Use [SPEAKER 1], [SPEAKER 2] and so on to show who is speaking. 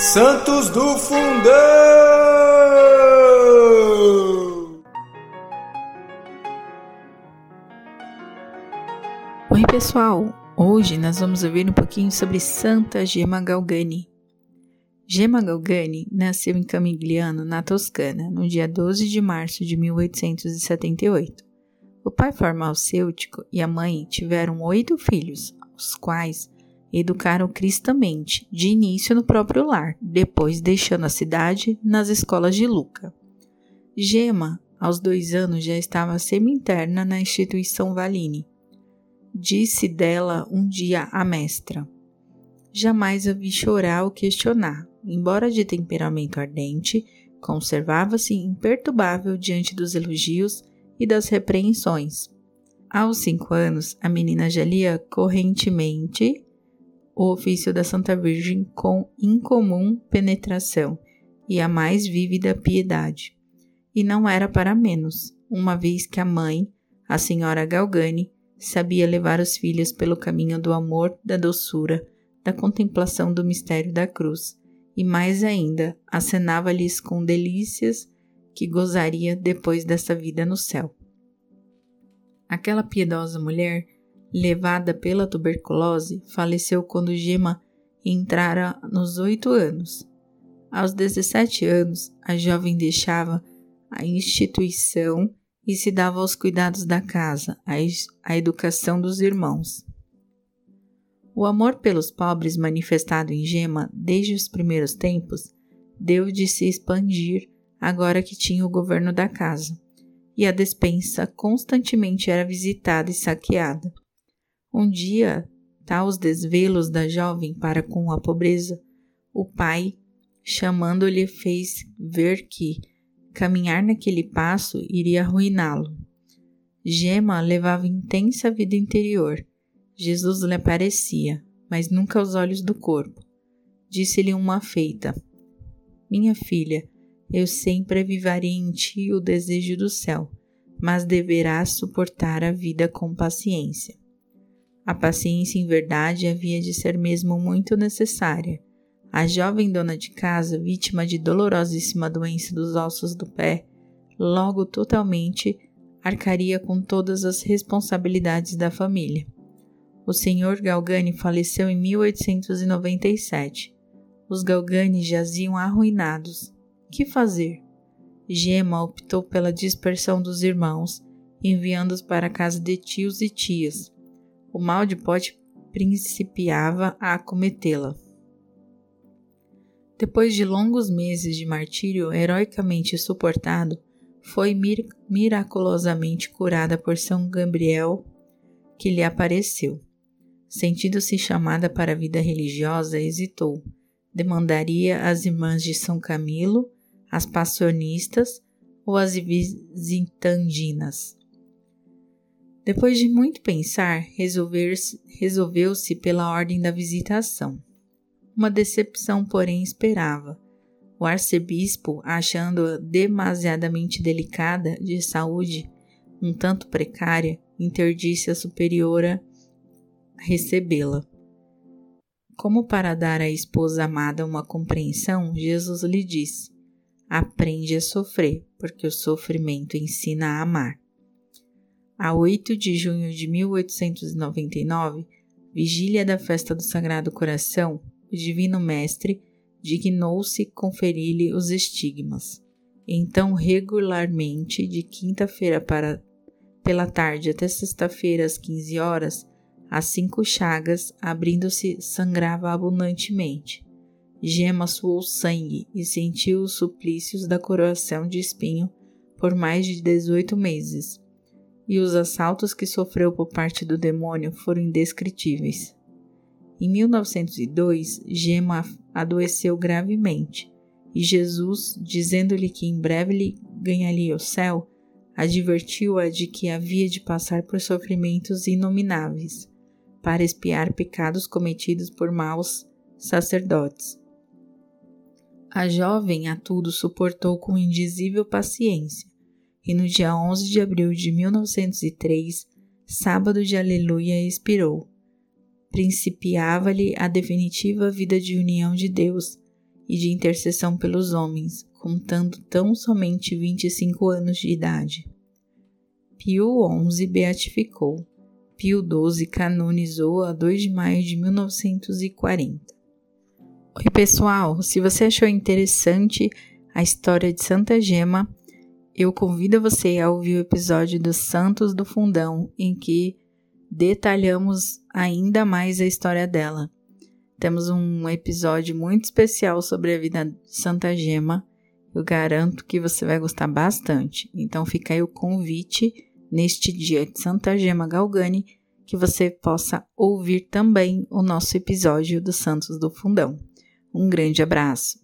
[SPEAKER 1] Santos do Fundão!
[SPEAKER 2] Oi, pessoal! Hoje nós vamos ouvir um pouquinho sobre Santa Gema Galgani. Gema Galgani nasceu em Camigliano, na Toscana, no dia 12 de março de 1878. O pai farmacêutico e a mãe tiveram oito filhos, os quais educaram cristamente, de início no próprio lar, depois deixando a cidade nas escolas de Luca. Gema, aos dois anos, já estava semi-interna na instituição Valine. Disse dela um dia a mestra: Jamais a vi chorar ou questionar. Embora de temperamento ardente, conservava-se imperturbável diante dos elogios e das repreensões. Aos cinco anos, a menina já lia correntemente o ofício da Santa Virgem com incomum penetração e a mais vívida piedade. E não era para menos, uma vez que a mãe, a senhora Galgani, sabia levar os filhos pelo caminho do amor, da doçura, da contemplação do mistério da cruz, e mais ainda, acenava-lhes com delícias que gozaria depois dessa vida no céu. Aquela piedosa mulher levada pela tuberculose, faleceu quando Gema entrara nos oito anos. Aos 17 anos, a jovem deixava a instituição e se dava aos cuidados da casa, à educação dos irmãos. O amor pelos pobres manifestado em Gema desde os primeiros tempos deu de se expandir agora que tinha o governo da casa, e a despensa constantemente era visitada e saqueada. Um dia, tal os desvelos da jovem para com a pobreza, o pai, chamando-lhe, fez ver que caminhar naquele passo iria arruiná-lo. Gema levava intensa vida interior. Jesus lhe aparecia, mas nunca aos olhos do corpo. Disse-lhe uma feita: Minha filha, eu sempre avivarei em ti o desejo do céu, mas deverás suportar a vida com paciência. A paciência, em verdade, havia de ser mesmo muito necessária. A jovem dona de casa, vítima de dolorosíssima doença dos ossos do pé, logo totalmente arcaria com todas as responsabilidades da família. O senhor Galgani faleceu em 1897. Os Galgani jaziam arruinados. Que fazer? Gema optou pela dispersão dos irmãos, enviando-os para a casa de tios e tias, o mal de pote principiava a acometê-la. Depois de longos meses de martírio heroicamente suportado, foi mir miraculosamente curada por São Gabriel, que lhe apareceu. Sentindo-se chamada para a vida religiosa, hesitou. Demandaria as irmãs de São Camilo, as passionistas ou as visitandinas. Depois de muito pensar, resolveu-se pela ordem da visitação. Uma decepção, porém, esperava. O arcebispo, achando-a demasiadamente delicada de saúde, um tanto precária, interdisse a superiora recebê-la. Como para dar à esposa amada uma compreensão, Jesus lhe disse: Aprende a sofrer, porque o sofrimento ensina a amar. A 8 de junho de 1899, vigília da festa do Sagrado Coração, o Divino Mestre dignou-se conferir-lhe os estigmas. Então, regularmente, de quinta-feira para pela tarde até sexta-feira às 15 horas, as cinco chagas, abrindo-se, sangrava abundantemente. Gema suou sangue e sentiu os suplícios da coroação de espinho por mais de 18 meses e os assaltos que sofreu por parte do demônio foram indescritíveis. Em 1902, Gema adoeceu gravemente e Jesus, dizendo-lhe que em breve lhe ganharia o céu, advertiu-a de que havia de passar por sofrimentos inomináveis para espiar pecados cometidos por maus sacerdotes. A jovem a tudo suportou com indizível paciência e no dia 11 de abril de 1903, sábado de Aleluia, expirou. Principiava-lhe a definitiva vida de união de Deus, e de intercessão pelos homens, contando tão somente 25 anos de idade. Pio XI beatificou, Pio XII canonizou a 2 de maio de 1940. Oi, pessoal! Se você achou interessante a história de Santa Gema, eu convido você a ouvir o episódio dos Santos do Fundão, em que detalhamos ainda mais a história dela. Temos um episódio muito especial sobre a vida de Santa Gema. Eu garanto que você vai gostar bastante. Então fica aí o convite neste dia de Santa Gema Galgani que você possa ouvir também o nosso episódio dos Santos do Fundão. Um grande abraço.